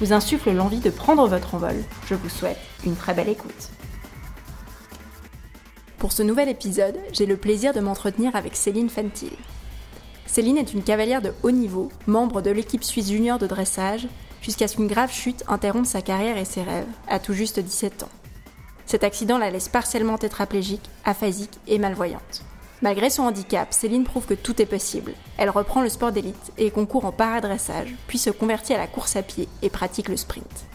vous insufflent l'envie de prendre votre envol, je vous souhaite une très belle écoute. Pour ce nouvel épisode, j'ai le plaisir de m'entretenir avec Céline Fentil. Céline est une cavalière de haut niveau, membre de l'équipe suisse junior de dressage, jusqu'à ce qu'une grave chute interrompe sa carrière et ses rêves, à tout juste 17 ans. Cet accident la laisse partiellement tétraplégique, aphasique et malvoyante. Malgré son handicap, Céline prouve que tout est possible. Elle reprend le sport d'élite et concourt en paradressage, puis se convertit à la course à pied et pratique le sprint.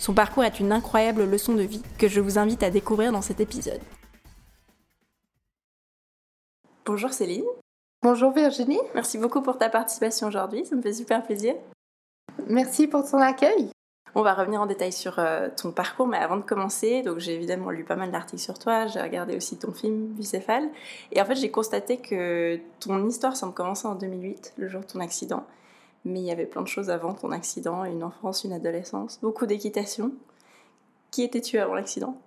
Son parcours est une incroyable leçon de vie que je vous invite à découvrir dans cet épisode. Bonjour Céline. Bonjour Virginie. Merci beaucoup pour ta participation aujourd'hui, ça me fait super plaisir. Merci pour ton accueil. On va revenir en détail sur euh, ton parcours, mais avant de commencer, j'ai évidemment lu pas mal d'articles sur toi, j'ai regardé aussi ton film Bicéphale, et en fait j'ai constaté que ton histoire semble commencer en 2008, le jour de ton accident, mais il y avait plein de choses avant ton accident, une enfance, une adolescence, beaucoup d'équitation. Qui étais-tu avant l'accident?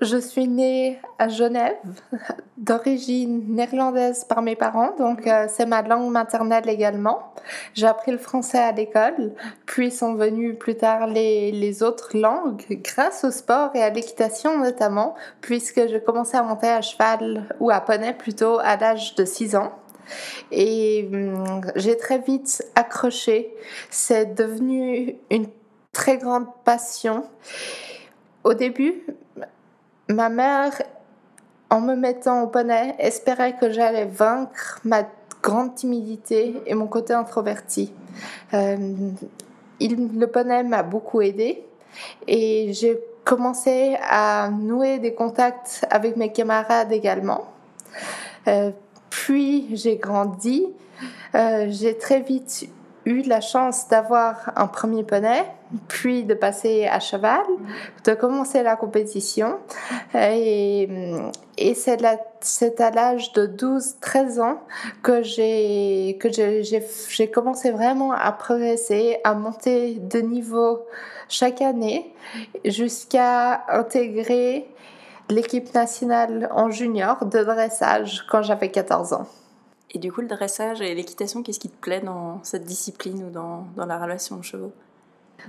Je suis née à Genève, d'origine néerlandaise par mes parents, donc euh, c'est ma langue maternelle également. J'ai appris le français à l'école, puis sont venues plus tard les, les autres langues, grâce au sport et à l'équitation notamment, puisque je commençais à monter à cheval, ou à poney plutôt, à l'âge de 6 ans. Et hum, j'ai très vite accroché. C'est devenu une très grande passion. Au début, Ma mère, en me mettant au poney, espérait que j'allais vaincre ma grande timidité et mon côté introverti. Euh, le poney m'a beaucoup aidé et j'ai commencé à nouer des contacts avec mes camarades également. Euh, puis j'ai grandi, euh, j'ai très vite eu la chance d'avoir un premier poney, puis de passer à cheval, de commencer la compétition. Et, c'est à l'âge de 12-13 ans que j'ai commencé vraiment à progresser, à monter de niveau chaque année jusqu'à intégrer l'équipe nationale en junior de dressage quand j'avais 14 ans. Et du coup, le dressage et l'équitation, qu'est-ce qui te plaît dans cette discipline ou dans, dans la relation de chevaux?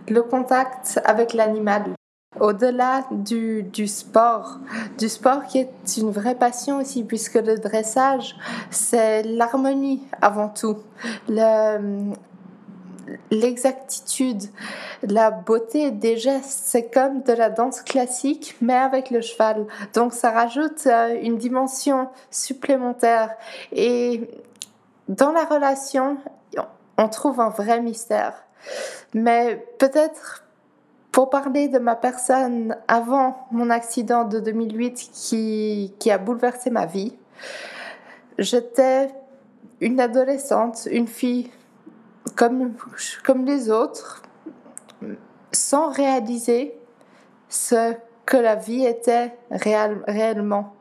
Le contact avec l'animal. Au-delà du, du, sport, du sport qui est une vraie passion aussi, puisque le dressage, c'est l'harmonie avant tout. L'exactitude, la beauté des gestes. C'est comme de la danse classique, mais avec le cheval. Donc ça rajoute euh, une dimension supplémentaire. Et dans la relation, on trouve un vrai mystère. Mais peut-être pour parler de ma personne avant mon accident de 2008 qui, qui a bouleversé ma vie, j'étais une adolescente, une fille comme, les autres, sans réaliser ce que la vie était réellement.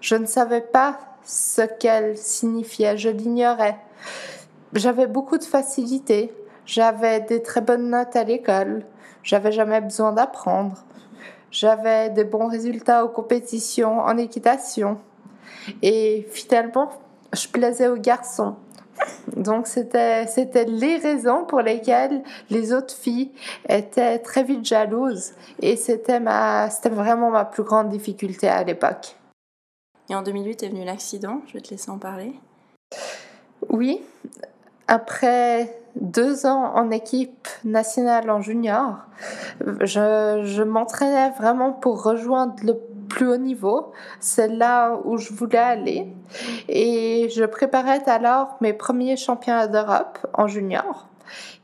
Je ne savais pas ce qu'elle signifiait, je l'ignorais. J'avais beaucoup de facilité, j'avais des très bonnes notes à l'école, j'avais jamais besoin d'apprendre, j'avais des bons résultats aux compétitions en équitation et finalement, je plaisais aux garçons. Donc c'était c'était les raisons pour lesquelles les autres filles étaient très vite jalouses et c'était ma c'était vraiment ma plus grande difficulté à l'époque. Et en 2008 est venu l'accident, je vais te laisser en parler. Oui, après deux ans en équipe nationale en junior, je, je m'entraînais vraiment pour rejoindre le plus haut niveau. C'est là où je voulais aller. Et je préparais alors mes premiers championnats d'Europe en junior.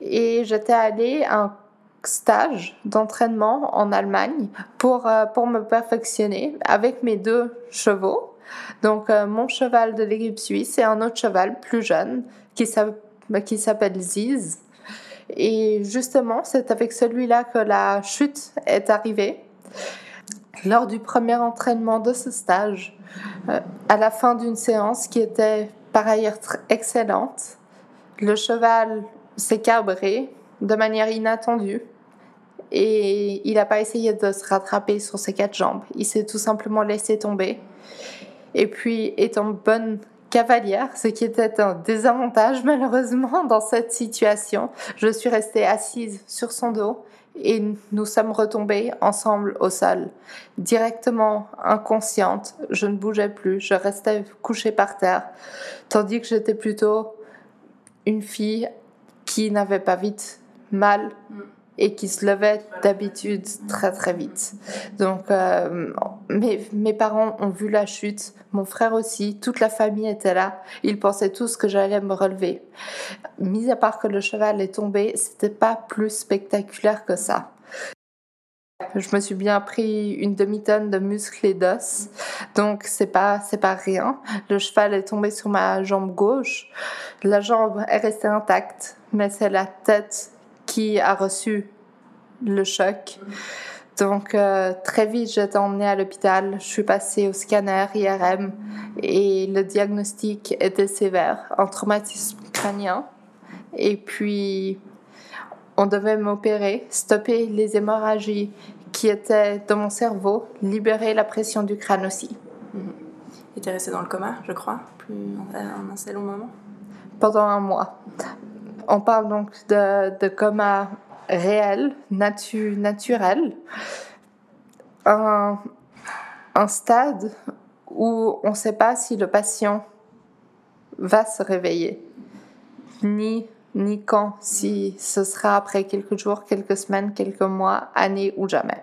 Et j'étais allée à un stage d'entraînement en Allemagne pour, euh, pour me perfectionner avec mes deux chevaux. Donc euh, mon cheval de l'équipe suisse et un autre cheval plus jeune qui s'appelle Ziz. Et justement, c'est avec celui-là que la chute est arrivée. Lors du premier entraînement de ce stage, euh, à la fin d'une séance qui était par ailleurs excellente, le cheval s'est cabré de manière inattendue et il n'a pas essayé de se rattraper sur ses quatre jambes. Il s'est tout simplement laissé tomber. Et puis, étant bonne cavalière, ce qui était un désavantage malheureusement dans cette situation, je suis restée assise sur son dos et nous sommes retombés ensemble au sol. Directement inconsciente, je ne bougeais plus, je restais couchée par terre, tandis que j'étais plutôt une fille qui n'avait pas vite mal mm et qui se levait d'habitude très très vite. Donc euh, mes, mes, parents ont vu la chute, mon frère aussi, toute la famille était là. Ils pensaient tous que j'allais me relever. Mis à part que le cheval est tombé, c'était pas plus spectaculaire que ça. Je me suis bien pris une demi-tonne de muscles et d'os, donc c'est pas c'est pas rien. Le cheval est tombé sur ma jambe gauche. La jambe est restée intacte, mais c'est la tête qui a reçu le choc. Donc euh, très vite, j'étais emmenée à l'hôpital. Je suis passée au scanner IRM et le diagnostic était sévère, un traumatisme crânien. Et puis, on devait m'opérer, stopper les hémorragies qui étaient dans mon cerveau, libérer la pression du crâne aussi. Et tu es restée dans le coma, je crois, plus en un assez long moment Pendant un mois. On parle donc de, coma réel, natu naturel. Un, stade où on ne sait pas si le patient va se réveiller, ni, ni quand, si ce sera après quelques jours, quelques semaines, quelques mois, années ou jamais.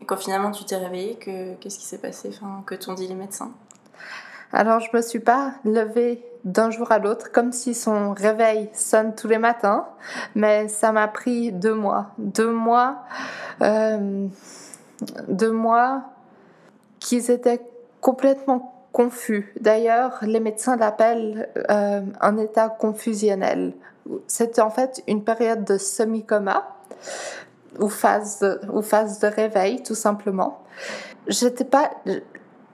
Et quand finalement tu t'es réveillé, qu'est-ce qui s'est passé? Que t'ont dit les médecins? Alors, je me suis pas levée d'un jour à l'autre, comme si son réveil sonne tous les matins, mais ça m'a pris deux mois. Deux mois, euh, deux mois qu'ils étaient complètement confus. D'ailleurs, les médecins l'appellent euh, un état confusionnel. C'était en fait une période de semi-coma ou phase, ou phase de réveil, tout simplement. J'étais pas,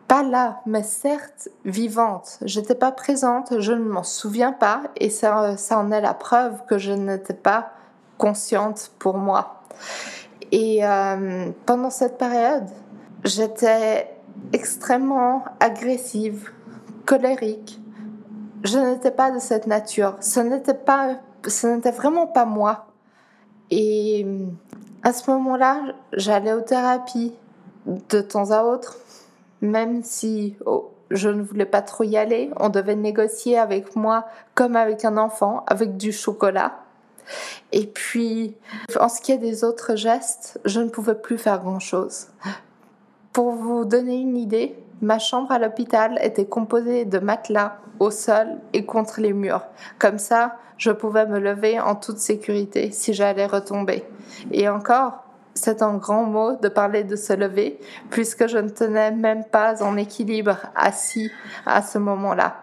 pas là, mais certes vivante. J'étais pas présente, je ne m'en souviens pas, et ça, ça en est la preuve que je n'étais pas consciente pour moi. Et euh, pendant cette période, j'étais extrêmement agressive, colérique. Je n'étais pas de cette nature. Ce n'était pas, ce n'était vraiment pas moi. Et à ce moment-là, j'allais aux thérapies de temps à autre même si oh, je ne voulais pas trop y aller, on devait négocier avec moi comme avec un enfant, avec du chocolat. Et puis, en ce qui est des autres gestes, je ne pouvais plus faire grand-chose. Pour vous donner une idée, ma chambre à l'hôpital était composée de matelas au sol et contre les murs. Comme ça, je pouvais me lever en toute sécurité si j'allais retomber. Et encore, c'est un grand mot de parler de se lever, puisque je ne tenais même pas en équilibre assis à ce moment-là.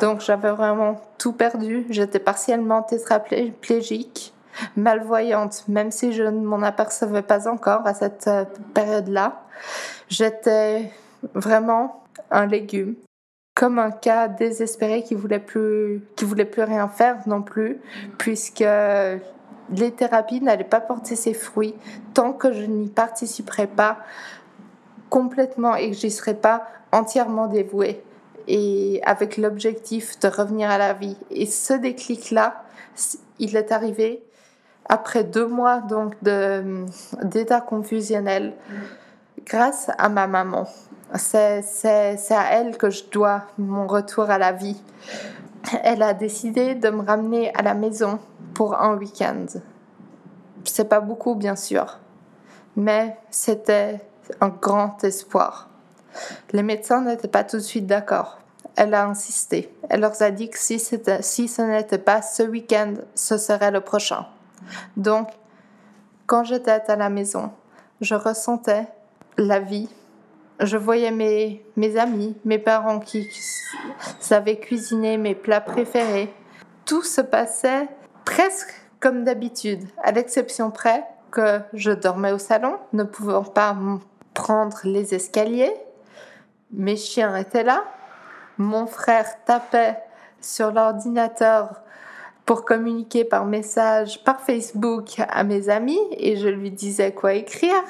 Donc j'avais vraiment tout perdu. J'étais partiellement tétraplégique, malvoyante, même si je ne m'en apercevais pas encore à cette euh, période-là. J'étais vraiment un légume, comme un cas désespéré qui voulait qui voulait plus rien faire non plus, puisque les thérapies n'allaient pas porter ses fruits tant que je n'y participerais pas complètement et que j'y serais pas entièrement dévouée et avec l'objectif de revenir à la vie. Et ce déclic-là, il est arrivé après deux mois donc d'état confusionnel grâce à ma maman. C'est à elle que je dois mon retour à la vie. Elle a décidé de me ramener à la maison pour un week-end. C'est pas beaucoup, bien sûr, mais c'était un grand espoir. Les médecins n'étaient pas tout de suite d'accord. Elle a insisté. Elle leur a dit que si, si ce n'était pas ce week-end, ce serait le prochain. Donc, quand j'étais à la maison, je ressentais la vie. Je voyais mes, mes amis, mes parents qui savaient cuisiner mes plats préférés. Tout se passait presque comme d'habitude, à l'exception près que je dormais au salon, ne pouvant pas prendre les escaliers. Mes chiens étaient là. Mon frère tapait sur l'ordinateur pour communiquer par message, par Facebook à mes amis et je lui disais quoi écrire.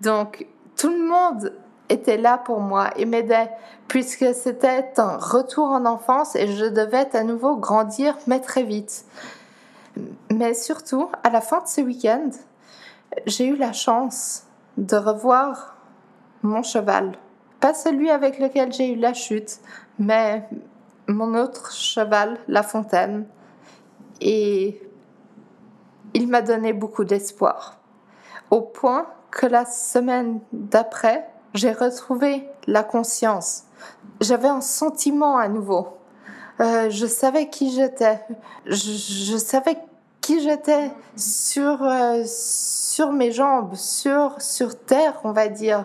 Donc tout le monde était là pour moi et m'aidait puisque c'était un retour en enfance et je devais à nouveau grandir mais très vite. Mais surtout, à la fin de ce week-end, j'ai eu la chance de revoir mon cheval. Pas celui avec lequel j'ai eu la chute, mais mon autre cheval, La Fontaine. Et il m'a donné beaucoup d'espoir. Au point que la semaine d'après, j'ai retrouvé la conscience. J'avais un sentiment à nouveau. Euh, je savais qui j'étais. Je, savais qui j'étais sur, euh, sur mes jambes, sur, sur terre, on va dire.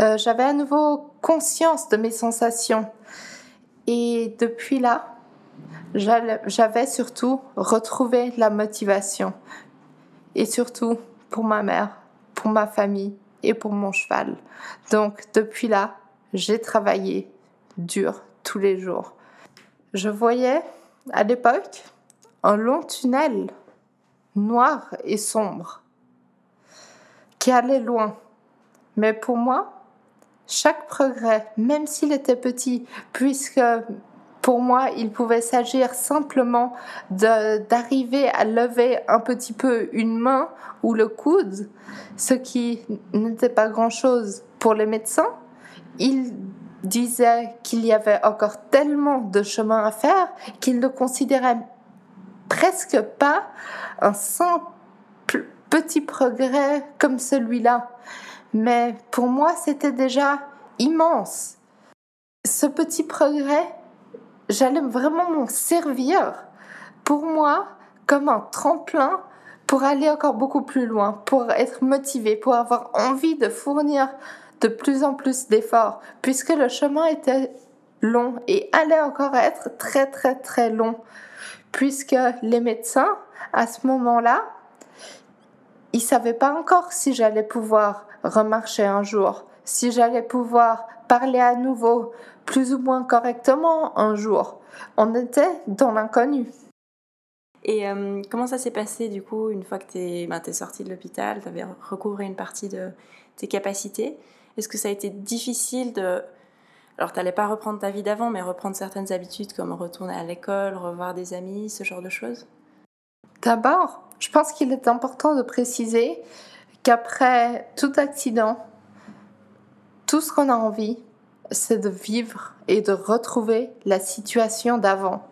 Euh, j'avais à nouveau conscience de mes sensations. Et depuis là, j'avais surtout retrouvé la motivation. Et surtout pour ma mère, pour ma famille et pour mon cheval. Donc depuis là, j'ai travaillé dur tous les jours. Je voyais à l'époque un long tunnel noir et sombre qui allait loin. Mais pour moi, chaque progrès, même s'il était petit, puisque pour moi, il pouvait s'agir simplement d'arriver à lever un petit peu une main ou le coude, ce qui n'était pas grand-chose pour les médecins. Ils disaient qu'il y avait encore tellement de chemin à faire qu'ils ne considéraient presque pas un simple petit progrès comme celui-là. Mais pour moi, c'était déjà immense. Ce petit progrès, j'allais vraiment m'en servir pour moi comme un tremplin pour aller encore beaucoup plus loin, pour être motivé, pour avoir envie de fournir de plus en plus d'efforts, puisque le chemin était long et allait encore être très très très long, puisque les médecins, à ce moment-là, ils savaient pas encore si j'allais pouvoir remarcher un jour, si j'allais pouvoir parler à nouveau plus ou moins correctement un jour. On était dans l'inconnu. Et euh, comment ça s'est passé du coup une fois que tu es, ben, sortie de l'hôpital, tu avais recouvré une partie de tes capacités? Est-ce que ça a été difficile de... Alors tu n'allais pas reprendre ta vie d'avant, mais reprendre certaines habitudes comme retourner à l'école, revoir des amis, ce genre de choses? D'abord, je pense qu'il est important de préciser qu'après tout accident, tout ce qu'on a envie, c'est de vivre et de retrouver la situation d'avant.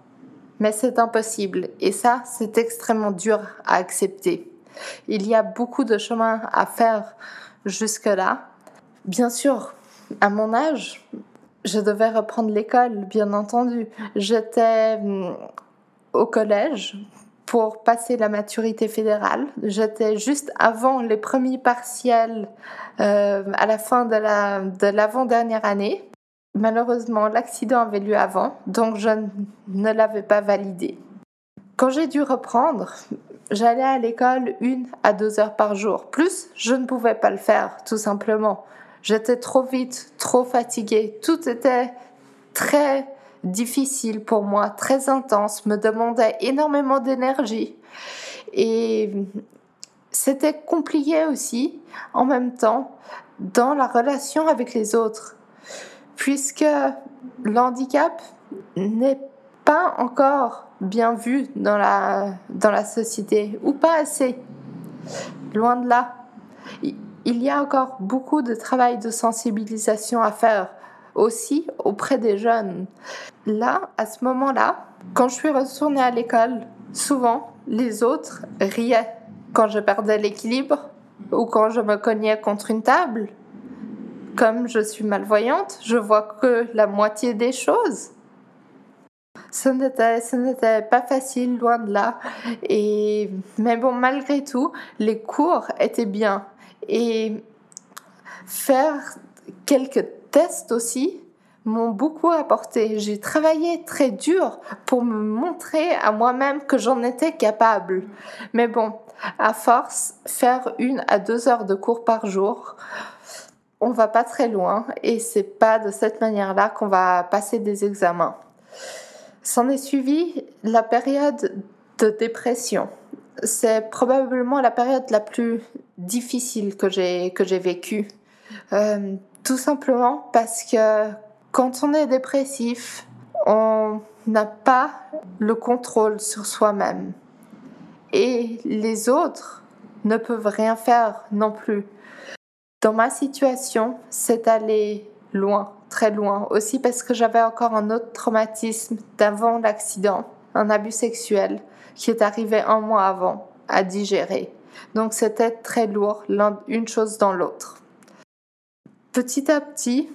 Mais c'est impossible et ça, c'est extrêmement dur à accepter. Il y a beaucoup de chemin à faire jusque-là. Bien sûr, à mon âge, je devais reprendre l'école, bien entendu. J'étais hum, au collège pour passer la maturité fédérale. J'étais juste avant les premiers partiels euh, à la fin de l'avant-dernière année. Malheureusement, l'accident avait lieu avant, donc je ne l'avais pas validé. Quand j'ai dû reprendre, j'allais à l'école une à deux heures par jour. Plus, je ne pouvais pas le faire, tout simplement. J'étais trop vite, trop fatiguée. Tout était très difficile pour moi, très intense, me demandait énormément d'énergie. Et c'était compliqué aussi, en même temps, dans la relation avec les autres, puisque l'handicap n'est pas encore bien vu dans la, dans la société, ou pas assez. Loin de là. Il y a encore beaucoup de travail de sensibilisation à faire aussi auprès des jeunes. Là, à ce moment-là, quand je suis retournée à l'école, souvent les autres riaient quand je perdais l'équilibre ou quand je me cognais contre une table. Comme je suis malvoyante, je vois que la moitié des choses. Ce n'était, pas facile, loin de là. Et, mais bon, malgré tout, les cours étaient bien. Et faire quelques test aussi m'ont beaucoup apporté. J'ai travaillé très dur pour me montrer à moi-même que j'en étais capable. Mais bon, à force, faire une à deux heures de cours par jour, on va pas très loin et c'est pas de cette manière-là qu'on va passer des examens. S'en est suivi la période de dépression. C'est probablement la période la plus difficile que j'ai vécue. Euh, tout simplement parce que quand on est dépressif, on n'a pas le contrôle sur soi-même. Et les autres ne peuvent rien faire non plus. Dans ma situation, c'est allé loin, très loin. Aussi parce que j'avais encore un autre traumatisme d'avant l'accident, un abus sexuel qui est arrivé un mois avant à digérer. Donc c'était très lourd, une chose dans l'autre. Petit à petit,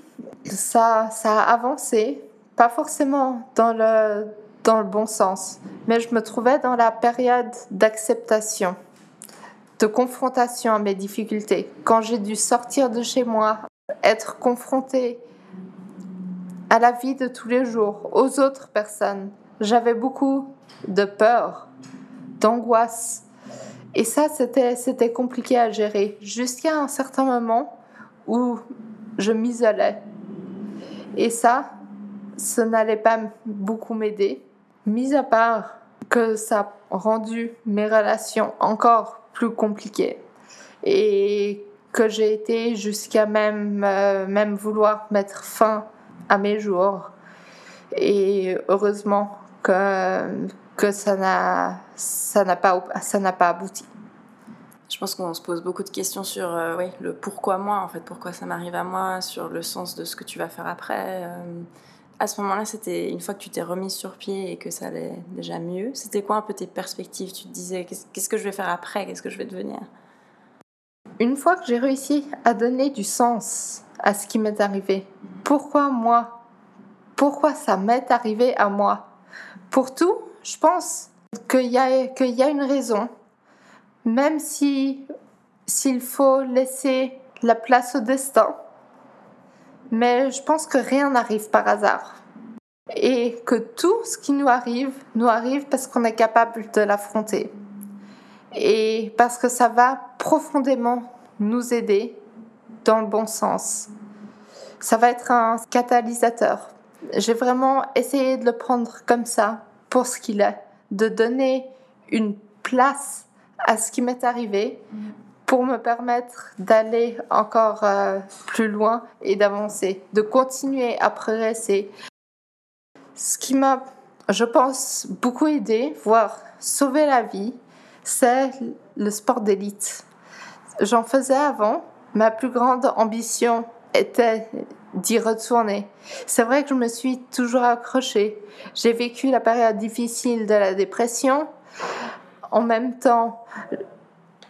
ça, ça a avancé, pas forcément dans le, dans le bon sens, mais je me trouvais dans la période d'acceptation, de confrontation à mes difficultés. Quand j'ai dû sortir de chez moi, être confrontée à la vie de tous les jours, aux autres personnes, j'avais beaucoup de peur, d'angoisse. Et ça, c'était, c'était compliqué à gérer jusqu'à un certain moment où je m'isolais. Et ça, ça n'allait pas beaucoup m'aider, mis à part que ça a rendu mes relations encore plus compliquées et que j'ai été jusqu'à même, euh, même vouloir mettre fin à mes jours. Et heureusement que, que ça n'a pas, ça n'a pas abouti. Je pense qu'on se pose beaucoup de questions sur euh, le pourquoi moi, en fait, pourquoi ça m'arrive à moi, sur le sens de ce que tu vas faire après. Euh, à ce moment-là, c'était une fois que tu t'es remise sur pied et que ça allait déjà mieux, c'était quoi un peu tes perspectives? Tu te disais qu'est-ce que je vais faire après? Qu'est-ce que je vais devenir? Une fois que j'ai réussi à donner du sens à ce qui m'est arrivé, pourquoi moi? Pourquoi ça m'est arrivé à moi? Pour tout, je pense qu'il y, y a une raison même si s'il faut laisser la place au destin. Mais je pense que rien n'arrive par hasard. Et que tout ce qui nous arrive, nous arrive parce qu'on est capable de l'affronter. Et parce que ça va profondément nous aider dans le bon sens. Ça va être un catalyseur. J'ai vraiment essayé de le prendre comme ça, pour ce qu'il est, de donner une place à ce qui m'est arrivé pour me permettre d'aller encore euh, plus loin et d'avancer, de continuer à progresser. Ce qui m'a, je pense, beaucoup aidé, voire sauvé la vie, c'est le sport d'élite. J'en faisais avant. Ma plus grande ambition était d'y retourner. C'est vrai que je me suis toujours accrochée. J'ai vécu la période difficile de la dépression, en même temps,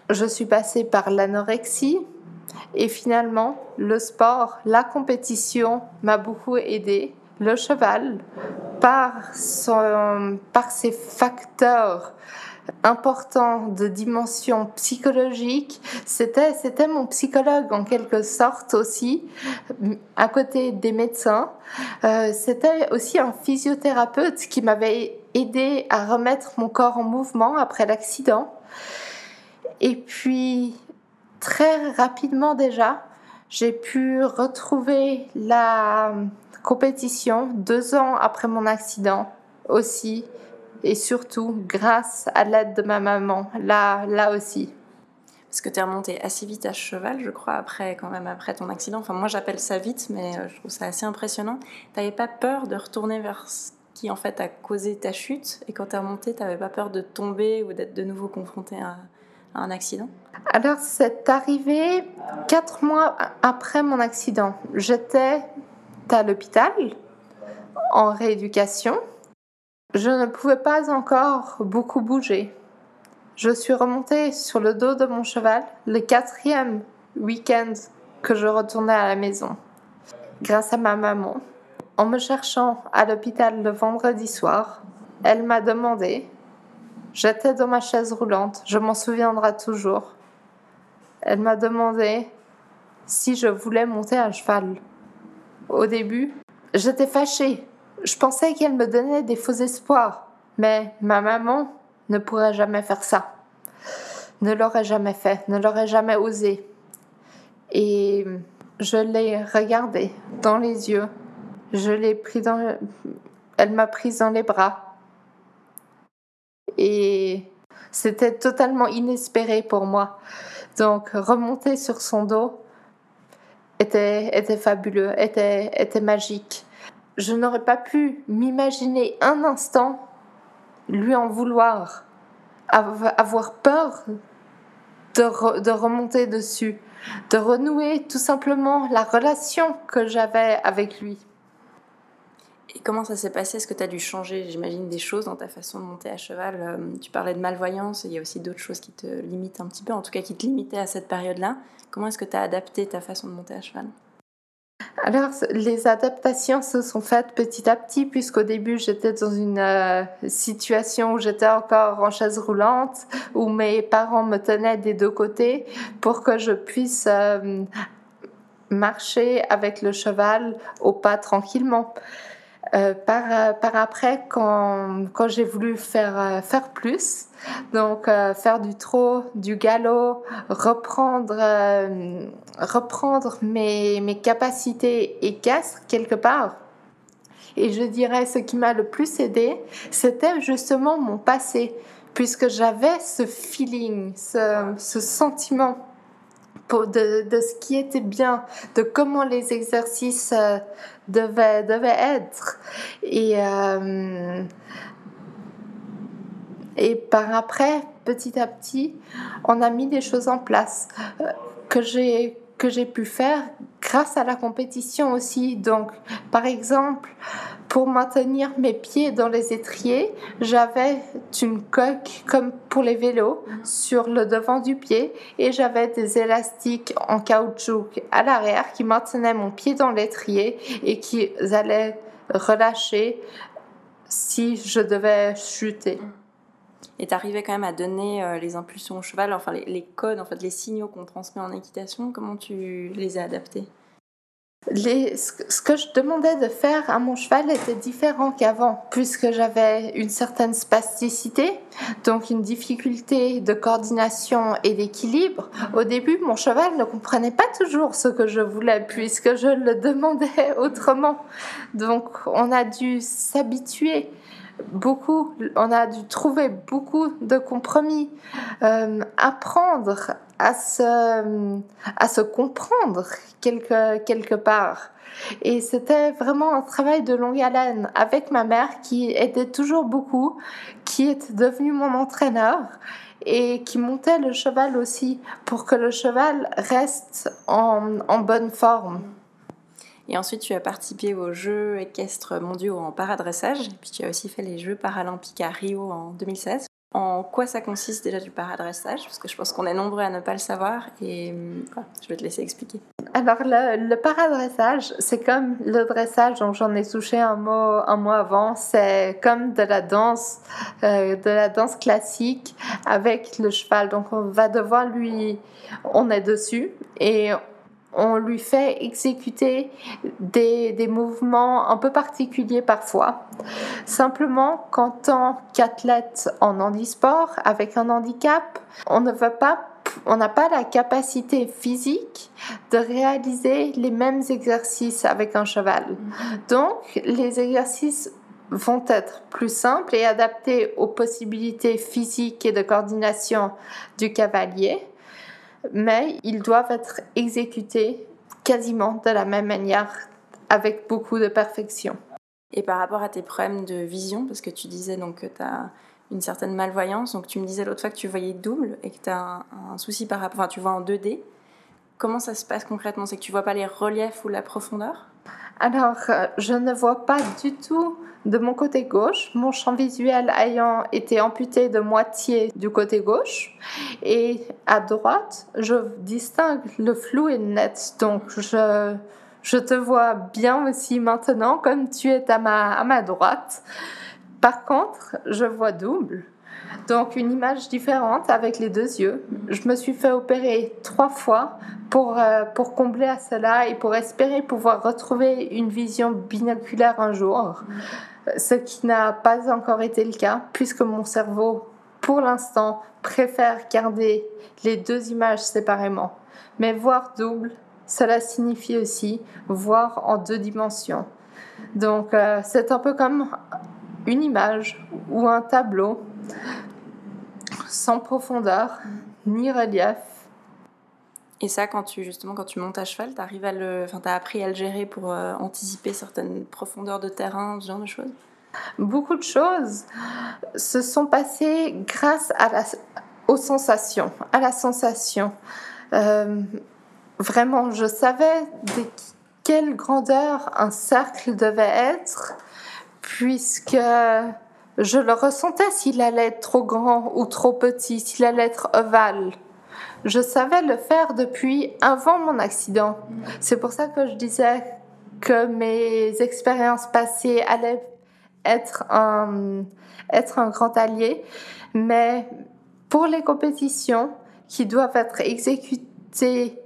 je suis passée par l'anorexie et finalement, le sport, la compétition m'a beaucoup aidé. Le cheval, par, son, par ses facteurs importants de dimension psychologique, c'était, c'était mon psychologue en quelque sorte aussi, à côté des médecins. Euh, c'était aussi un physiothérapeute qui m'avait aidé à remettre mon corps en mouvement après l'accident. Et puis, très rapidement déjà, j'ai pu retrouver la compétition deux ans après mon accident aussi, et surtout grâce à l'aide de ma maman, là, là aussi. Parce que tu es remonté assez vite à cheval, je crois, après, quand même, après ton accident. Enfin, moi, j'appelle ça vite, mais euh, je trouve ça assez impressionnant. T'avais pas peur de retourner vers qui en fait a causé ta chute? Et quand tu es remonté, tu n'avais pas peur de tomber ou d'être de nouveau confronté à, un accident? Alors, c'est arrivé quatre mois après mon accident. J'étais à l'hôpital en rééducation. Je ne pouvais pas encore beaucoup bouger. Je suis remontée sur le dos de mon cheval le quatrième week-end que je retournais à la maison, grâce à ma maman. En me cherchant à l'hôpital le vendredi soir, elle m'a demandé, j'étais dans ma chaise roulante, je m'en souviendrai toujours, elle m'a demandé si je voulais monter à cheval. Au début, j'étais fâchée. Je pensais qu'elle me donnait des faux espoirs. Mais ma maman ne pourrait jamais faire ça. Ne l'aurait jamais fait, ne l'aurait jamais osé. Et je l'ai regardée dans les yeux. Je l'ai dans. Elle m'a prise dans les bras. Et c'était totalement inespéré pour moi. Donc, remonter sur son dos était, était fabuleux, était, était magique. Je n'aurais pas pu m'imaginer un instant lui en vouloir, avoir peur de, de remonter dessus, de renouer tout simplement la relation que j'avais avec lui. Et comment ça s'est passé? Est-ce que tu as dû changer, j'imagine, des choses dans ta façon de monter à cheval? Euh, Tu parlais de malvoyance, il y a aussi d'autres choses qui te limitent un petit peu, en tout cas qui te limitaient à cette période-là. Comment est-ce que tu as adapté ta façon de monter à cheval? Alors, les adaptations se sont faites petit à petit, puisqu'au début, j'étais dans une euh, situation où j'étais encore en chaise roulante, où mes parents me tenaient des deux côtés pour que je puisse euh, marcher avec le cheval au pas tranquillement. Euh, par, euh, par après, quand, quand j'ai voulu faire, euh, faire plus, donc faire du trot, du galop, reprendre, reprendre mes, mes capacités équestres quelque part. Et je dirais ce qui m'a le plus aidé, c'était justement mon passé, puisque j'avais ce feeling, ce, ce sentiment de, de, ce qui était bien, de comment les exercices euh, devaient, devaient être. Et, euh, et par après, petit à petit, on a mis des choses en place euh, que j'ai que j'ai pu faire grâce à la compétition aussi. Donc, par exemple, pour maintenir mes pieds dans les étriers, j'avais une coque comme pour les vélos sur le devant du pied et j'avais des élastiques en caoutchouc à l'arrière qui maintenaient mon pied dans l'étrier et qui allaient relâcher si je devais chuter. Et tu arrivais quand même à donner euh, les impulsions au cheval, enfin les, codes, en fait, les signaux qu'on transmet en équitation, comment tu les as adaptés? Les, ce que je demandais de faire à mon cheval était différent qu'avant, puisque j'avais une certaine spasticité, donc une difficulté de coordination et d'équilibre. Au début, mon cheval ne comprenait pas toujours ce que je voulais, puisque je le demandais autrement. Donc, on a dû s'habituer beaucoup, on a dû trouver beaucoup de compromis, euh, apprendre à se, à se comprendre quelque, quelque part. Et c'était vraiment un travail de longue haleine avec ma mère qui aidait toujours beaucoup, qui était devenue mon entraîneur et qui montait le cheval aussi pour que le cheval reste en, en bonne forme. Et ensuite, tu as participé aux Jeux équestres mondiaux en paradressage. Et puis, tu as aussi fait les Jeux paralympiques à Rio en 2016. En quoi ça consiste déjà du paradressage? Parce que je pense qu'on est nombreux à ne pas le savoir. Et je vais te laisser expliquer. Alors, le, le paradressage, c'est comme le dressage dont j'en ai touché un mot un mois avant. C'est comme de la danse, euh, de la danse classique avec le cheval. Donc, on va devoir lui. On est dessus et on lui fait exécuter des, des, mouvements un peu particuliers parfois. Simplement qu'en tant qu'athlète en handisport avec un handicap, on ne veut pas on n'a pas la capacité physique de réaliser les mêmes exercices avec un cheval. Donc, les exercices vont être plus simples et adaptés aux possibilités physiques et de coordination du cavalier mais ils doivent être exécutés quasiment de la même manière, avec beaucoup de perfection. Et par rapport à tes problèmes de vision, parce que tu disais donc que tu as une certaine malvoyance, donc tu me disais l'autre fois que tu voyais double et que tu as un, souci par rapport, enfin tu vois en 2D. Comment ça se passe concrètement? C'est que tu vois pas les reliefs ou la profondeur? Alors, euh, je ne vois pas du tout de mon côté gauche, mon champ visuel ayant été amputé de moitié du côté gauche. Et à droite, je distingue le flou et net. Donc, je, je te vois bien aussi maintenant, comme tu es à ma, à ma droite. Par contre, je vois double. Donc une image différente avec les deux yeux. Je me suis fait opérer trois fois pour, euh, pour combler à cela et pour espérer pouvoir retrouver une vision binoculaire un jour, ce qui n'a pas encore été le cas, puisque mon cerveau, pour l'instant, préfère garder les deux images séparément. Mais voir double, cela signifie aussi voir en deux dimensions. Donc euh, c'est un peu comme une image ou un tableau sans profondeur ni relief. Et ça, quand tu justement quand tu montes à cheval, t'arrives à appris à le gérer pour euh, anticiper certaines profondeurs de terrain, ce genre de choses? Beaucoup de choses se sont passées grâce aux sensations, à la sensation. Euh, vraiment, je savais de quelle grandeur un cercle devait être, puisque je le ressentais s'il allait être trop grand ou trop petit, s'il allait être ovale. Je savais le faire depuis avant mon accident. C'est pour ça que je disais que mes expériences passées allaient être un, être un grand allié. Mais pour les compétitions qui doivent être exécutées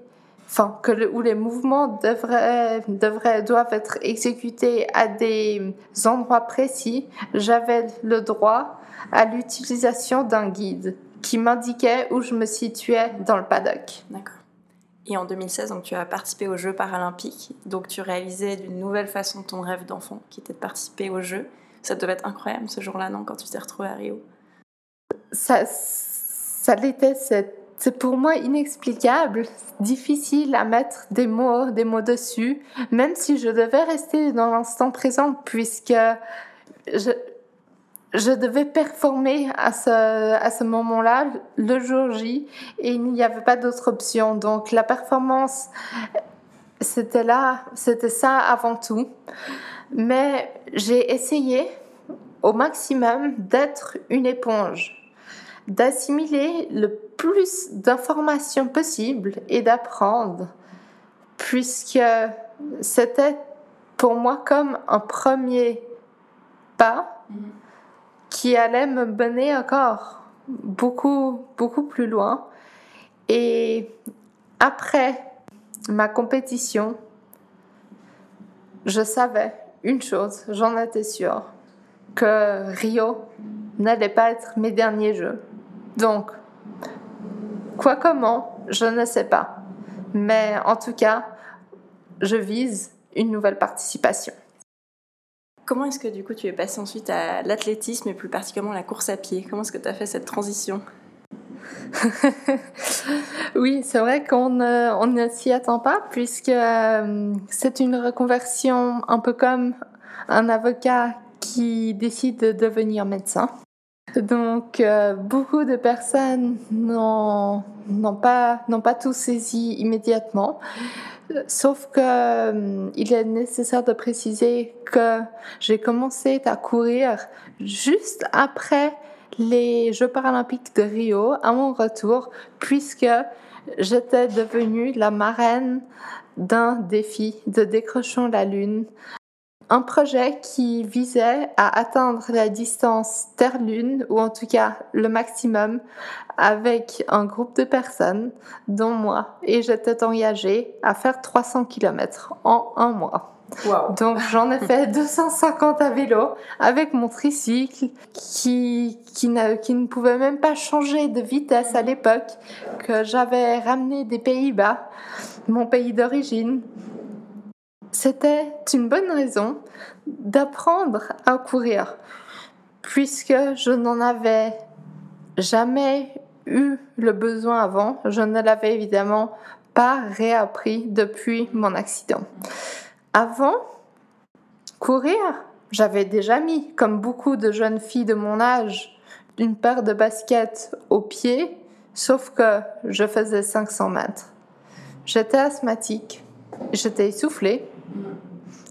enfin, où les mouvements devraient, devraient, doivent être exécutés à des endroits précis, j'avais le droit à l'utilisation d'un guide qui m'indiquait où je me situais dans le paddock. D'accord. Et en 2016, donc, tu as participé aux Jeux paralympiques. Donc, tu réalisais d'une nouvelle façon ton rêve d'enfant, qui était de participer aux Jeux. Ça devait être incroyable ce jour-là, non, quand tu t'es retrouvé à Rio? Ça, ça l'était, c'est pour moi inexplicable, difficile à mettre des mots, des mots dessus, même si je devais rester dans l'instant présent puisque je, je devais performer à ce, moment-là, le jour J, et il n'y avait pas d'autre option. Donc la performance, c'était là, c'était ça avant tout. Mais j'ai essayé au maximum d'être une éponge d'assimiler le plus d'informations possible et d'apprendre, puisque c'était pour moi comme un premier pas qui allait me mener encore beaucoup, beaucoup plus loin. Et après ma compétition, je savais une chose, j'en étais sûre, que Rio n'allait pas être mes derniers jeux. Donc, quoi comment, je ne sais pas. Mais en tout cas, je vise une nouvelle participation. Comment est-ce que du coup tu es passé ensuite à l'athlétisme et plus particulièrement la course à pied? Comment est-ce que tu as fait cette transition? Oui, c'est vrai qu'on ne s'y attend pas puisque euh, c'est une reconversion un peu comme un avocat qui décide de devenir médecin. Donc, euh, beaucoup de personnes n'ont pas, pas tout saisi immédiatement. Sauf que euh, il est nécessaire de préciser que j'ai commencé à courir juste après les Jeux paralympiques de Rio, à mon retour, puisque j'étais devenue la marraine d'un défi de décrochant la Lune un projet qui visait à atteindre la distance Terre-Lune, ou en tout cas le maximum, avec un groupe de personnes, dont moi. Et j'étais engagée à faire 300 km en un mois. Donc j'en ai fait 250 à vélo avec mon tricycle qui, qui, qui ne pouvait même pas changer de vitesse à l'époque, que j'avais ramené des Pays-Bas, mon pays d'origine, c'était une bonne raison d'apprendre à courir, puisque je n'en avais jamais eu le besoin avant. Je ne l'avais évidemment pas réappris depuis mon accident. Avant, courir, j'avais déjà mis, comme beaucoup de jeunes filles de mon âge, une paire de baskets au pied, sauf que je faisais 500 mètres. J'étais asthmatique, j'étais essoufflée,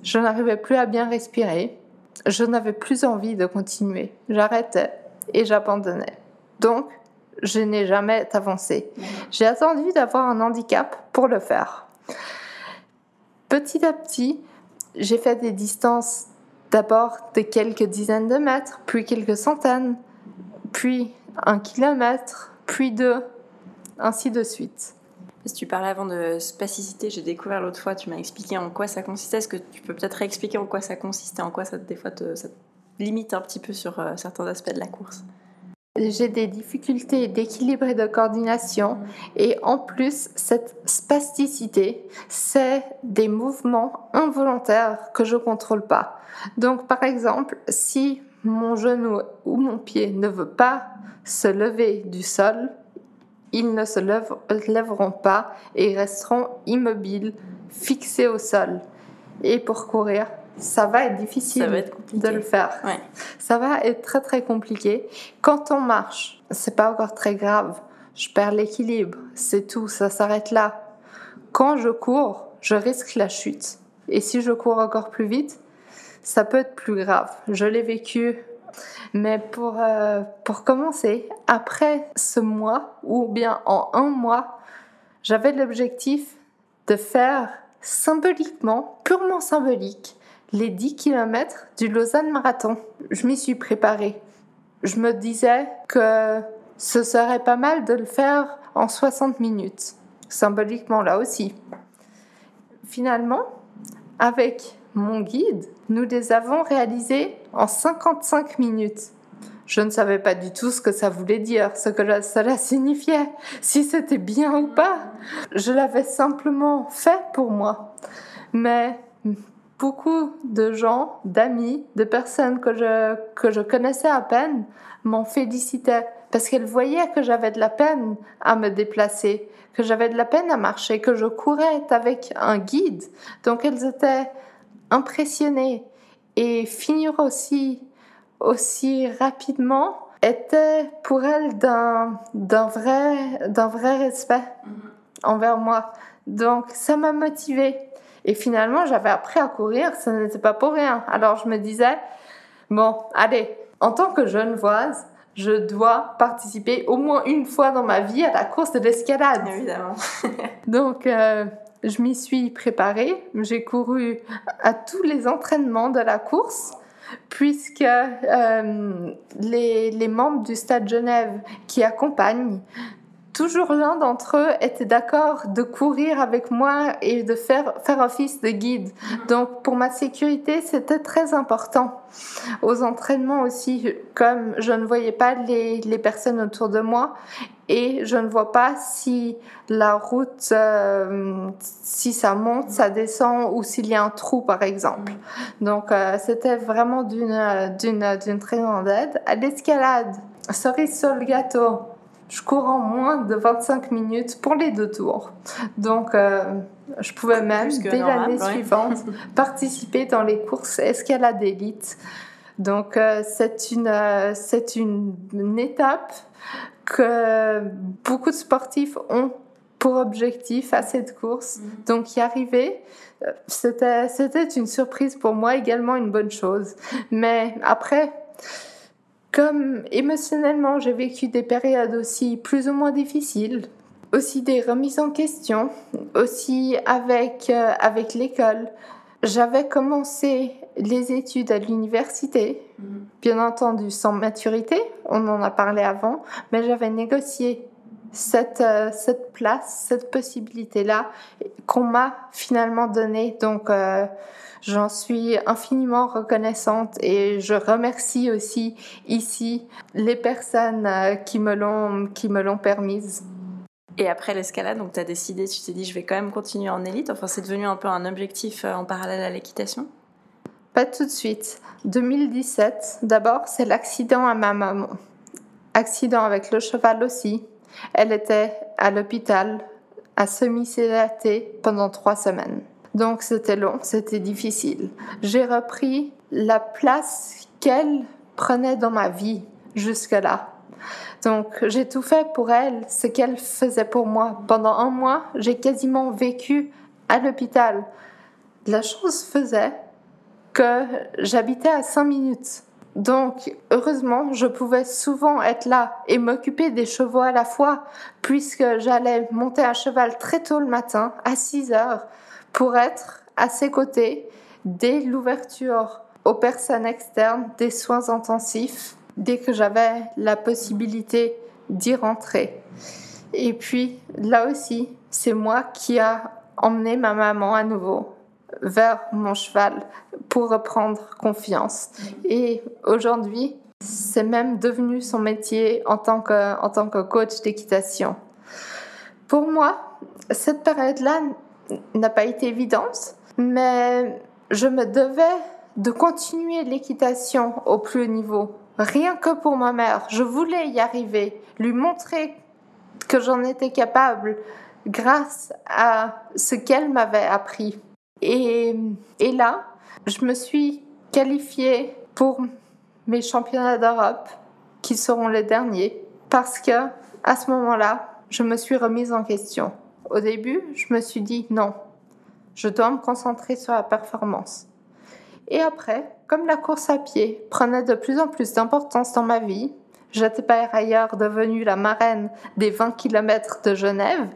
je n'arrivais plus à bien respirer. Je n'avais plus envie de continuer. J'arrêtais et j'abandonnais. Donc, je n'ai jamais avancé. J'ai attendu d'avoir un handicap pour le faire. Petit à petit, j'ai fait des distances d'abord de quelques dizaines de mètres, puis quelques centaines, puis un kilomètre, puis deux, ainsi de suite. Tu parlais avant de spasticité, j'ai découvert l'autre fois, tu m'as expliqué en quoi ça consistait. Est-ce que tu peux peut-être réexpliquer en quoi ça consistait, en quoi ça, des fois, te, ça limite un petit peu sur euh, certains aspects de la course? J'ai des difficultés d'équilibre et de coordination et en plus cette spasticité, c'est des mouvements involontaires que je contrôle pas. Donc par exemple, si mon genou ou mon pied ne veut pas se lever du sol, ils ne se lèveront pas et resteront immobiles, fixés au sol. Et pour courir, ça va être difficile de le faire. Ça va être très très compliqué. Quand on marche, c'est pas encore très grave. Je perds l'équilibre, c'est tout, ça s'arrête là. Quand je cours, je risque la chute. Et si je cours encore plus vite, ça peut être plus grave. Je l'ai vécu. Mais pour, euh, pour commencer, après ce mois, ou bien en un mois, j'avais l'objectif de faire symboliquement, purement symbolique, les 10 km du Lausanne Marathon. Je m'y suis préparée. Je me disais que ce serait pas mal de le faire en 60 minutes, symboliquement là aussi. Finalement, avec mon guide, nous les avons réalisés en 55 minutes. Je ne savais pas du tout ce que ça voulait dire, ce que cela signifiait, si c'était bien ou pas. Je l'avais simplement fait pour moi. Mais beaucoup de gens, d'amis, de personnes que je, que je connaissais à peine m'en félicitaient parce qu'elles voyaient que j'avais de la peine à me déplacer, que j'avais de la peine à marcher, que je courais avec un guide. Donc elles étaient impressionnées et finir aussi, aussi rapidement était pour elles d'un, d'un, vrai, d'un vrai respect mm-hmm. envers moi. Donc ça m'a motivée. Et finalement, j'avais appris à courir, ce n'était pas pour rien. Alors je me disais, bon, allez, en tant que genevoise, je dois participer au moins une fois dans ma vie à la course de l'escalade. Évidemment. Donc, euh, je m'y suis préparée. J'ai couru à tous les entraînements de la course puisque euh, les, les, membres du Stade Genève qui accompagnent toujours l'un d'entre eux était d'accord de courir avec moi et de faire, faire office de guide. Donc pour ma sécurité, c'était très important. Aux entraînements aussi, comme je ne voyais pas les, les personnes autour de moi et je ne vois pas si la route, euh, si ça monte, ça descend ou s'il y a un trou par exemple. Donc euh, c'était vraiment d'une, d'une, d'une très grande aide. À l'escalade, cerise sur le gâteau je cours en moins de 25 minutes pour les deux tours. Donc, euh, je pouvais même, dès l'année suivante, participer dans les courses escalade élite. Donc, euh, c'est une, euh, c'est une, une, étape que beaucoup de sportifs ont pour objectif à cette course. Mm. Donc, y arriver, c'était, c'était une surprise pour moi, également une bonne chose. Mais après, comme émotionnellement, j'ai vécu des périodes aussi plus ou moins difficiles, aussi des remises en question, aussi avec, euh, avec l'école. J'avais commencé les études à l'université, mm-hmm. bien entendu sans maturité, on en a parlé avant, mais j'avais négocié cette, euh, cette place, cette possibilité-là qu'on m'a finalement donnée. Donc, euh, J'en suis infiniment reconnaissante et je remercie aussi ici les personnes euh, qui me l'ont qui me l'ont permise. Et après l'escalade, donc tu as décidé, tu t'es dit je vais quand même continuer en élite, enfin c'est devenu un peu un objectif en parallèle à l'équitation? Pas tout de suite. 2017, d'abord c'est l'accident à ma maman. Accident avec le cheval aussi. Elle était à l'hôpital à semi-sédatée pendant trois semaines. Donc c'était long, c'était difficile. J'ai repris la place qu'elle prenait dans ma vie jusque-là. Donc j'ai tout fait pour elle, ce qu'elle faisait pour moi. Pendant un mois, j'ai quasiment vécu à l'hôpital. La chose faisait que j'habitais à 5 minutes. Donc, heureusement, je pouvais souvent être là et m'occuper des chevaux à la fois, puisque j'allais monter à cheval très tôt le matin, à 6 heures, pour être à ses côtés dès l'ouverture aux personnes externes des soins intensifs, dès que j'avais la possibilité d'y rentrer. Et puis, là aussi, c'est moi qui a emmené ma maman à nouveau vers mon cheval pour reprendre confiance. Et aujourd'hui, c'est même devenu son métier en tant que, en tant que coach d'équitation. Pour moi, cette période-là n'a pas été évidente, mais je me devais de continuer l'équitation au plus haut niveau. Rien que pour ma mère, je voulais y arriver, lui montrer que j'en étais capable grâce à ce qu'elle m'avait appris. Et, là, je me suis qualifiée pour mes championnats d'Europe, qui seront les derniers, parce que à ce moment-là, je me suis remise en question. Au début, je me suis dit non, je dois me concentrer sur la performance. Et après, comme la course à pied prenait de plus en plus d'importance dans ma vie, J'étais par ailleurs devenue la marraine des 20 km de Genève.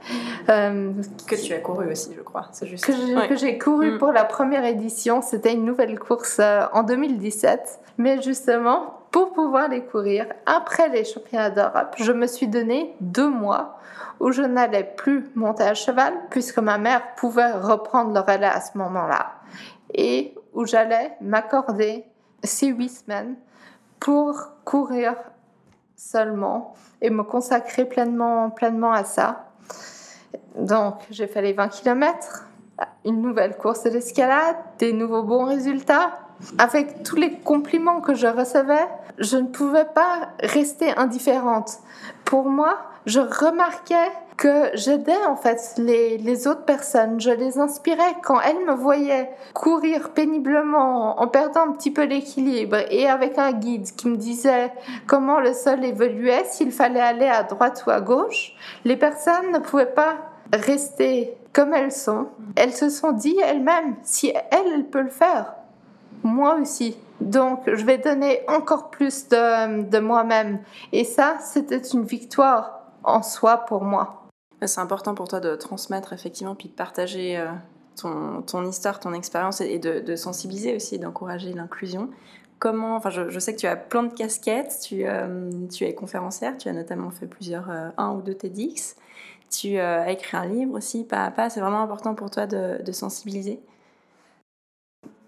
Euh, que tu as couru aussi, je crois. C'est juste. Que j'ai couru mm. pour la première édition. C'était une nouvelle course euh, en 2017. Mais justement, pour pouvoir les courir, après les championnats d'Europe, je me suis donné deux mois où je n'allais plus monter à cheval puisque ma mère pouvait reprendre le relais à ce moment-là. Et où j'allais m'accorder ces huit semaines pour courir seulement et me consacrer pleinement, pleinement à ça. Donc, j'ai fait les 20 km, une nouvelle course d'escalade, des nouveaux bons résultats. Avec tous les compliments que je recevais, je ne pouvais pas rester indifférente. Pour moi, je remarquais que j'aidais en fait les, les, autres personnes, je les inspirais quand elles me voyaient courir péniblement en perdant un petit peu l'équilibre et avec un guide qui me disait comment le sol évoluait, s'il fallait aller à droite ou à gauche, les personnes ne pouvaient pas rester comme elles sont. Elles se sont dit elles-mêmes, si elle, elle peut le faire, moi aussi. Donc, je vais donner encore plus de, de moi-même. Et ça, c'était une victoire en soi pour moi. C'est important pour toi de transmettre effectivement, puis de partager euh, ton, histoire, ton expérience et de, sensibiliser aussi et d'encourager l'inclusion. Comment, enfin, je, sais que tu as plein de casquettes, tu, euh, tu es conférencière, tu as notamment fait plusieurs, euh, un ou deux TEDx, tu as écrit un livre aussi, pas à pas. C'est vraiment important pour toi de sensibiliser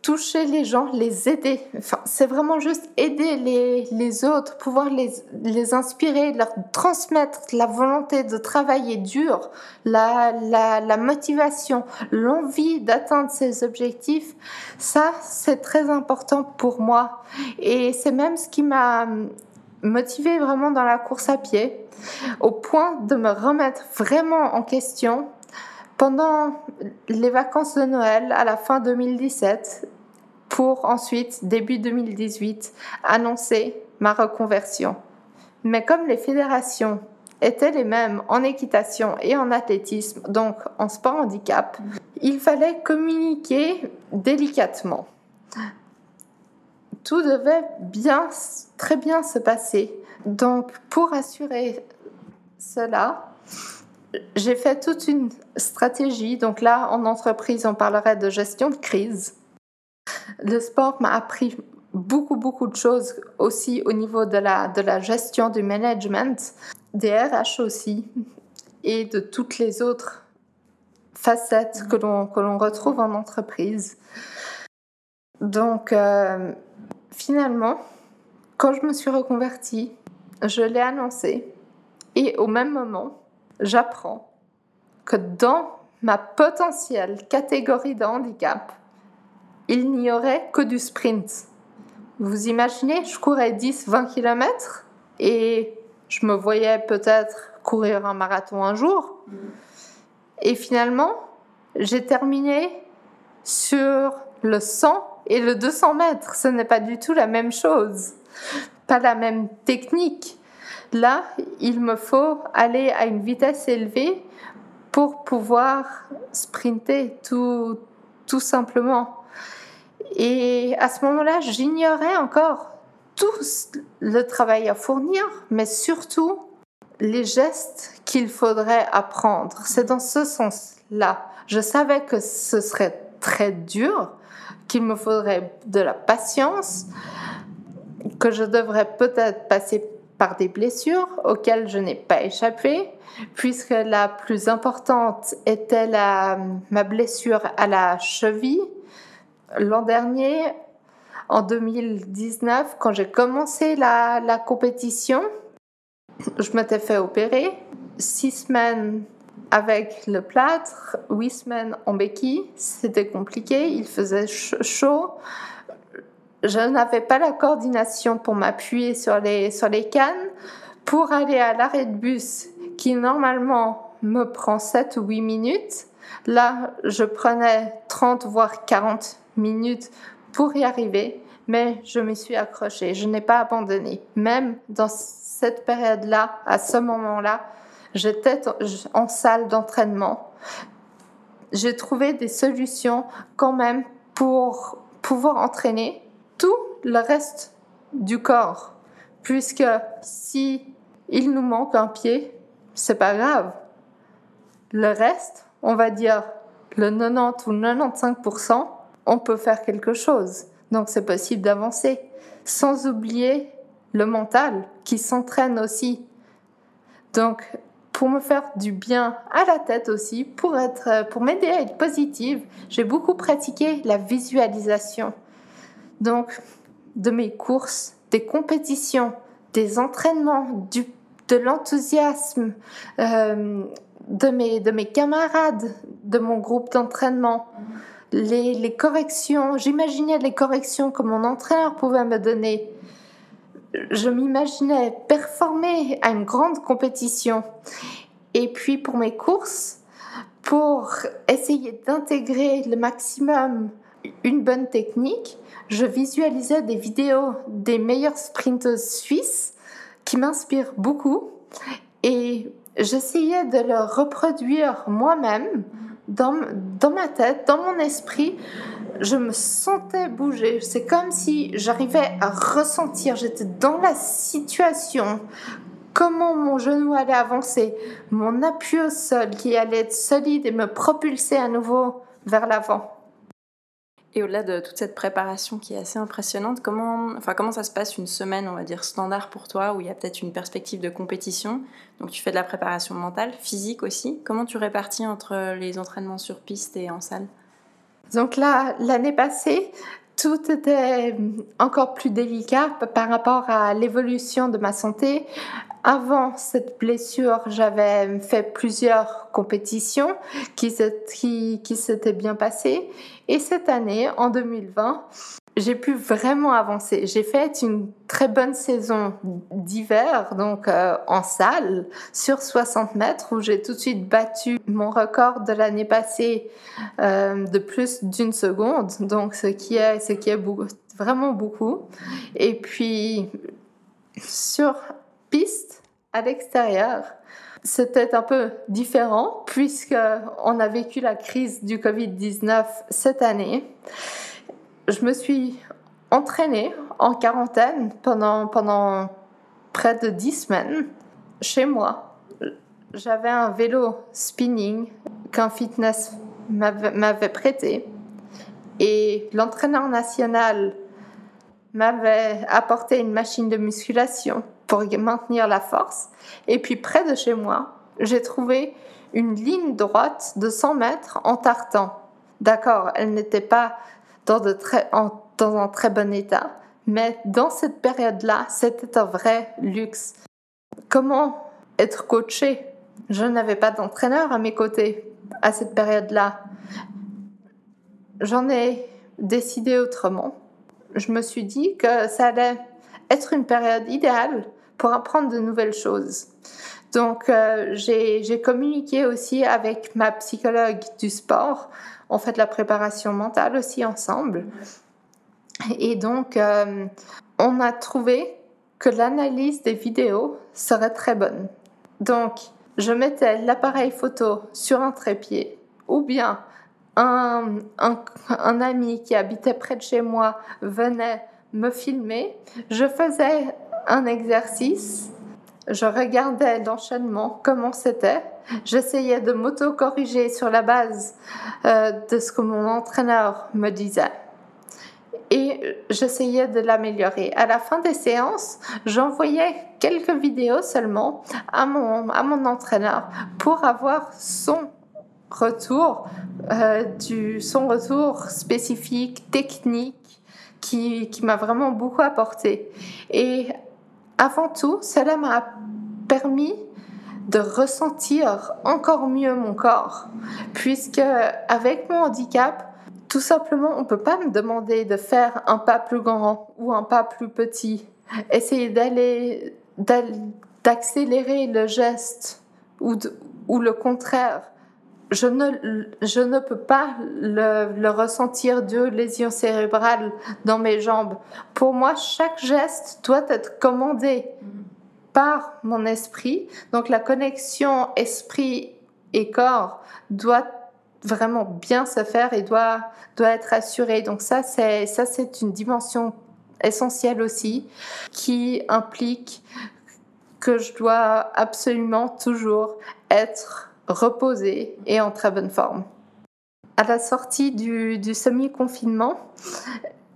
toucher les gens, les aider. Enfin, c'est vraiment juste aider les, les autres, pouvoir les, les, inspirer, leur transmettre la volonté de travailler dur, la, la, la motivation, l'envie d'atteindre ses objectifs. Ça, c'est très important pour moi. Et c'est même ce qui m'a motivé vraiment dans la course à pied, au point de me remettre vraiment en question pendant les vacances de Noël à la fin 2017 pour ensuite, début 2018, annoncer ma reconversion. Mais comme les fédérations étaient les mêmes en équitation et en athlétisme, donc en sport handicap, il fallait communiquer délicatement. Tout devait bien, très bien se passer. Donc, pour assurer cela, j'ai fait toute une stratégie. Donc là, en entreprise, on parlerait de gestion de crise. Le sport m'a appris beaucoup, beaucoup de choses aussi au niveau de la, de la gestion du management, des RH aussi, et de toutes les autres facettes que l'on, retrouve en entreprise. Donc, euh, finalement, quand je me suis reconvertie, je l'ai annoncé, et au même moment, j'apprends que dans ma potentielle catégorie de handicap, il n'y aurait que du sprint. Vous imaginez, je courais 10-20 km et je me voyais peut-être courir un marathon un jour. Et finalement, j'ai terminé sur le 100 et le 200 mètres. Ce n'est pas du tout la même chose, pas la même technique. Là, il me faut aller à une vitesse élevée pour pouvoir sprinter tout, tout simplement. Et à ce moment-là, j'ignorais encore tout le travail à fournir, mais surtout les gestes qu'il faudrait apprendre. C'est dans ce sens-là. Je savais que ce serait très dur, qu'il me faudrait de la patience, que je devrais peut-être passer par des blessures auxquelles je n'ai pas échappé, puisque la plus importante était la, ma blessure à la cheville. L'an dernier, en 2019, quand j'ai commencé la, la compétition, je m'étais fait opérer. Six semaines avec le plâtre, huit semaines en béquille, c'était compliqué, il faisait chaud. Je n'avais pas la coordination pour m'appuyer sur les, sur les cannes. Pour aller à l'arrêt de bus, qui normalement me prend 7 ou 8 minutes, là, je prenais 30 voire 40 minutes pour y arriver, mais je me suis accrochée, je n'ai pas abandonné. Même dans cette période-là, à ce moment-là, J'étais en salle d'entraînement. J'ai trouvé des solutions quand même pour pouvoir entraîner tout le reste du corps. Puisque si il nous manque un pied, c'est pas grave. Le reste, on va dire le 90 ou 95%, on peut faire quelque chose. Donc c'est possible d'avancer. Sans oublier le mental qui s'entraîne aussi. Donc pour me faire du bien à la tête aussi, pour, être, pour m'aider à être positive, j'ai beaucoup pratiqué la visualisation. Donc, de mes courses, des compétitions, des entraînements, de l'enthousiasme, euh, de, mes, de mes camarades, de mon groupe d'entraînement, les corrections, j'imaginais les corrections que mon entraîneur pouvait me donner je m'imaginais performer à une grande compétition. Et puis pour mes courses, pour essayer d'intégrer le maximum une bonne technique, je visualisais des vidéos des meilleures sprinteuses suisses qui m'inspirent beaucoup. Et j'essayais de le reproduire moi-même dans, dans ma tête, dans mon esprit, je me sentais bouger. C'est comme si j'arrivais à ressentir, j'étais dans la situation, comment mon genou allait avancer, mon appui au sol qui allait être solide et me propulser à nouveau vers l'avant. Et au-delà de toute cette préparation qui est assez impressionnante, comment, enfin, comment ça se passe une semaine, on va dire, standard pour toi, où il y a peut-être une perspective de compétition? Donc tu fais de la préparation mentale, physique aussi. Comment tu répartis entre les entraînements sur piste et en salle? Donc là, l'année passée, tout était encore plus délicat par rapport à l'évolution de ma santé. Avant cette blessure, j'avais fait plusieurs compétitions qui, s'étaient bien passées. Et cette année, en 2020, j'ai pu vraiment avancer. J'ai fait une très bonne saison d'hiver, donc euh, en salle, sur 60 mètres, où j'ai tout de suite battu mon record de l'année passée euh, de plus d'une seconde, donc ce qui est, vraiment beaucoup. Et puis, sur piste, à l'extérieur, c'était un peu différent puisque on a vécu la crise du Covid-19 cette année. Je me suis entraînée en quarantaine pendant, pendant près de dix semaines chez moi. J'avais un vélo spinning qu'un fitness m'avait prêté et l'entraîneur national m'avait apporté une machine de musculation pour maintenir la force. Et puis près de chez moi, j'ai trouvé une ligne droite de 100 mètres en tartan. D'accord, elle n'était pas dans, dans un très bon état. Mais dans cette période-là, c'était un vrai luxe. Comment être coaché? Je n'avais pas d'entraîneur à mes côtés à cette période-là. J'en ai décidé autrement. Je me suis dit que ça allait être une période idéale pour apprendre de nouvelles choses. Donc, euh, j'ai communiqué aussi avec ma psychologue du sport on fait de la préparation mentale aussi ensemble. Et donc, euh, on a trouvé que l'analyse des vidéos serait très bonne. Donc, je mettais l'appareil photo sur un trépied ou bien un, un, ami qui habitait près de chez moi venait me filmer. Je faisais un exercice, je regardais l'enchaînement, comment c'était, J'essayais de m'auto-corriger sur la base euh, de ce que mon entraîneur me disait. et j'essayais de l'améliorer. À la fin des séances, j'envoyais quelques vidéos seulement à mon, à mon entraîneur pour avoir son retour, euh, du, son retour spécifique, technique, qui, qui m'a vraiment beaucoup apporté. Et avant tout, cela m'a permis de ressentir encore mieux mon corps, puisque avec mon handicap, tout simplement, on ne peut pas me demander de faire un pas plus grand ou un pas plus petit. Essayer d'aller, d'accélérer le geste ou, ou le contraire. Je ne, je ne peux pas le, ressentir de lésion cérébrale dans mes jambes. Pour moi, chaque geste doit être commandé par mon esprit. Donc la connexion esprit et corps doit vraiment bien se faire et doit, doit être assurée. Donc ça, c'est, ça, c'est une dimension essentielle aussi qui implique que je dois absolument toujours être reposée et en très bonne forme. À la sortie du, du semi-confinement,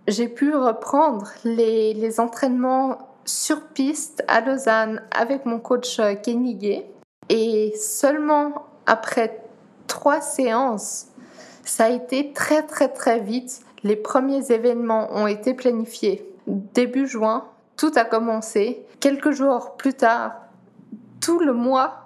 j'ai pu reprendre les, les entraînements sur piste à Lausanne avec mon coach euh, Kenny Gay. Et seulement après trois séances, ça a été très très très vite. Les premiers événements ont été planifiés. Début juin, tout a commencé. Quelques jours plus tard, tout le mois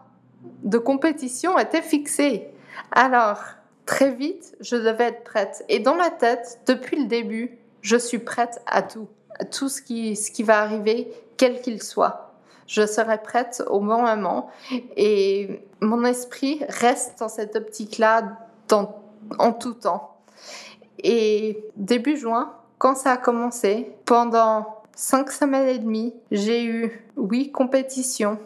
de compétition était fixé. Alors, très vite, je devais être prête. Et dans ma tête, depuis le début, je suis prête à tout tout ce qui, ce qui va arriver, quel qu'il soit. Je serai prête au bon moment et mon esprit reste dans cette optique-là en tout temps. Et début juin, quand ça a commencé, pendant cinq semaines et demie, j'ai eu huit compétitions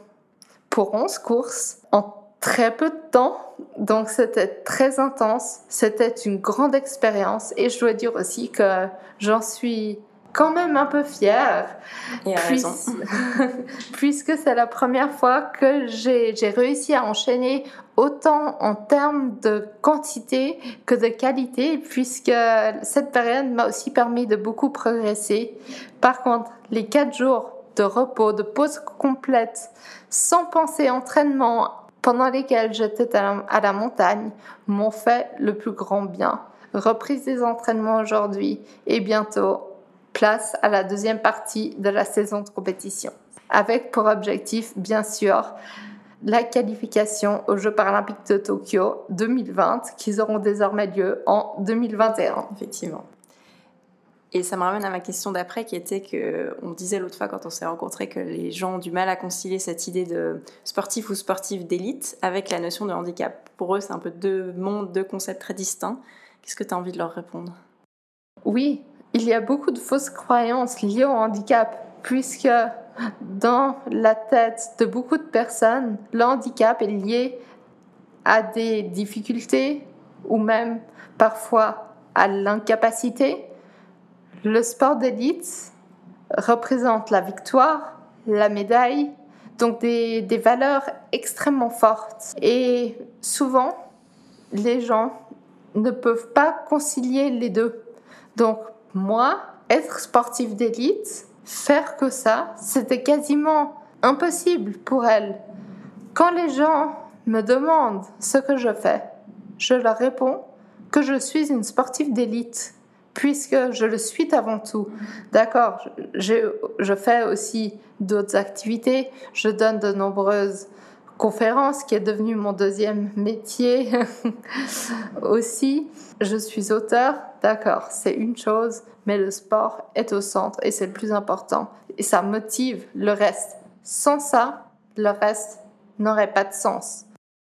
pour 11 courses en très peu de temps. Donc c'était très intense, c'était une grande expérience et je dois dire aussi que j'en suis quand même un peu fière. Et puisque c'est la première fois que j'ai réussi à enchaîner autant en termes de quantité que de qualité, puisque cette période m'a aussi permis de beaucoup progresser. Par contre, les quatre jours de repos, de pause complète, sans penser entraînement, pendant lesquels j'étais à la montagne, m'ont fait le plus grand bien. Reprise des entraînements aujourd'hui et bientôt place à la deuxième partie de la saison de compétition, avec pour objectif, bien sûr, la qualification aux Jeux paralympiques de Tokyo 2020, qui auront désormais lieu en 2021. Effectivement. Et ça me ramène à ma question d'après, qui était que on disait l'autre fois quand on s'est rencontrés que les gens ont du mal à concilier cette idée de sportif ou sportif d'élite avec la notion de handicap. Pour eux, c'est un peu deux mondes, deux concepts très distincts. Qu'est-ce que tu as envie de leur répondre? Oui, il y a beaucoup de fausses croyances liées au handicap, puisque dans la tête de beaucoup de personnes, le handicap est lié à des difficultés ou même parfois à l'incapacité. Le sport d'élite représente la victoire, la médaille, donc des, des valeurs extrêmement fortes. Et souvent, les gens ne peuvent pas concilier les deux. Donc, moi, être sportif d'élite, faire que ça, c'était quasiment impossible pour elle. Quand les gens me demandent ce que je fais, je leur réponds que je suis une sportive d'élite, puisque je le suis avant tout. D'accord, je, fais aussi d'autres activités, je donne de nombreuses conférence qui est devenue mon deuxième métier aussi. Je suis auteur, d'accord, c'est une chose, mais le sport est au centre et c'est le plus important. Et ça motive le reste. Sans ça, le reste n'aurait pas de sens.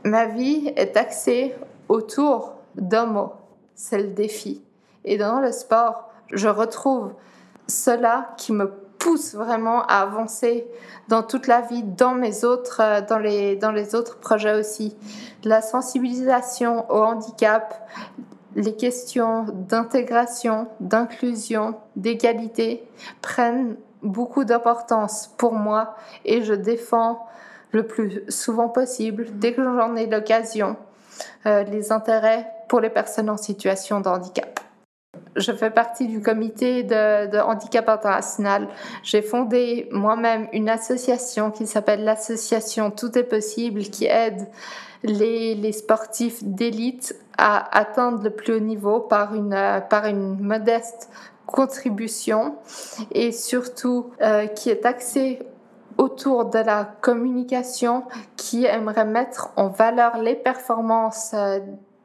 Ma vie est axée autour d'un mot, c'est le défi. Et dans le sport, je retrouve cela qui me pousse vraiment à avancer dans toute la vie, dans mes autres, euh, dans les, dans les autres projets aussi. La sensibilisation au handicap, les questions d'intégration, d'inclusion, d'égalité prennent beaucoup d'importance pour moi et je défends le plus souvent possible, dès que j'en ai l'occasion, euh, les intérêts pour les personnes en situation de handicap. Je fais partie du comité de, handicap international. J'ai fondé moi-même une association qui s'appelle l'association Tout est possible, qui aide les, les sportifs d'élite à atteindre le plus haut niveau par une, par une modeste contribution et surtout euh, qui est axée autour de la communication qui aimerait mettre en valeur les performances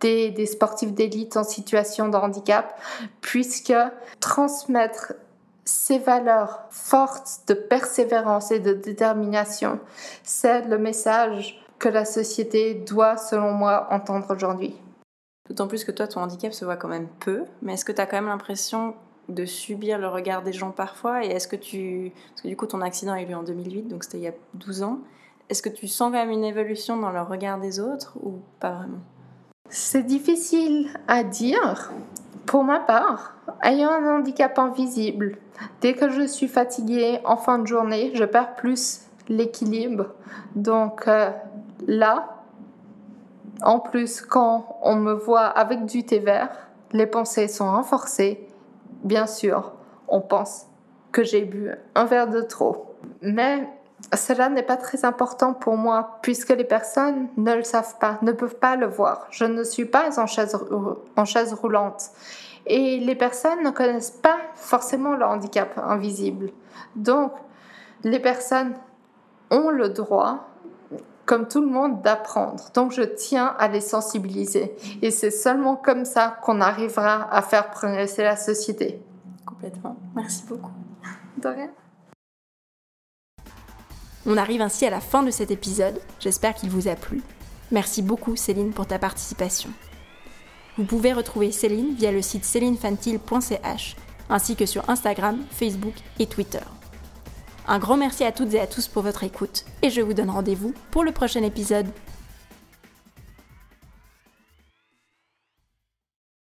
des, sportifs d'élite en situation de handicap, puisque transmettre ces valeurs fortes de persévérance et de détermination, c'est le message que la société doit, selon moi, entendre aujourd'hui. D'autant plus que toi, ton handicap se voit quand même peu, mais est-ce que tu as quand même l'impression de subir le regard des gens parfois? Et est-ce que tu... Parce que du coup, ton accident a eu lieu en 2008, donc c'était il y a 12 ans. Est-ce que tu sens quand même une évolution dans le regard des autres ou pas vraiment? C'est difficile à dire. Pour ma part, ayant un handicap invisible, dès que je suis fatiguée en fin de journée, je perds plus l'équilibre. Donc euh, là, en plus, quand on me voit avec du thé vert, les pensées sont renforcées. Bien sûr, on pense que j'ai bu un verre de trop. Mais cela n'est pas très important pour moi puisque les personnes ne le savent pas, ne peuvent pas le voir. Je ne suis pas en chaise, en chaise roulante. Et les personnes ne connaissent pas forcément le handicap invisible. Donc, les personnes ont le droit, comme tout le monde, d'apprendre. Donc, je tiens à les sensibiliser. Et c'est seulement comme ça qu'on arrivera à faire progresser la société. Complètement. Merci beaucoup. De rien. On arrive ainsi à la fin de cet épisode, j'espère qu'il vous a plu. Merci beaucoup Céline pour ta participation. Vous pouvez retrouver Céline via le site célinefantile.ch ainsi que sur Instagram, Facebook et Twitter. Un grand merci à toutes et à tous pour votre écoute et je vous donne rendez-vous pour le prochain épisode.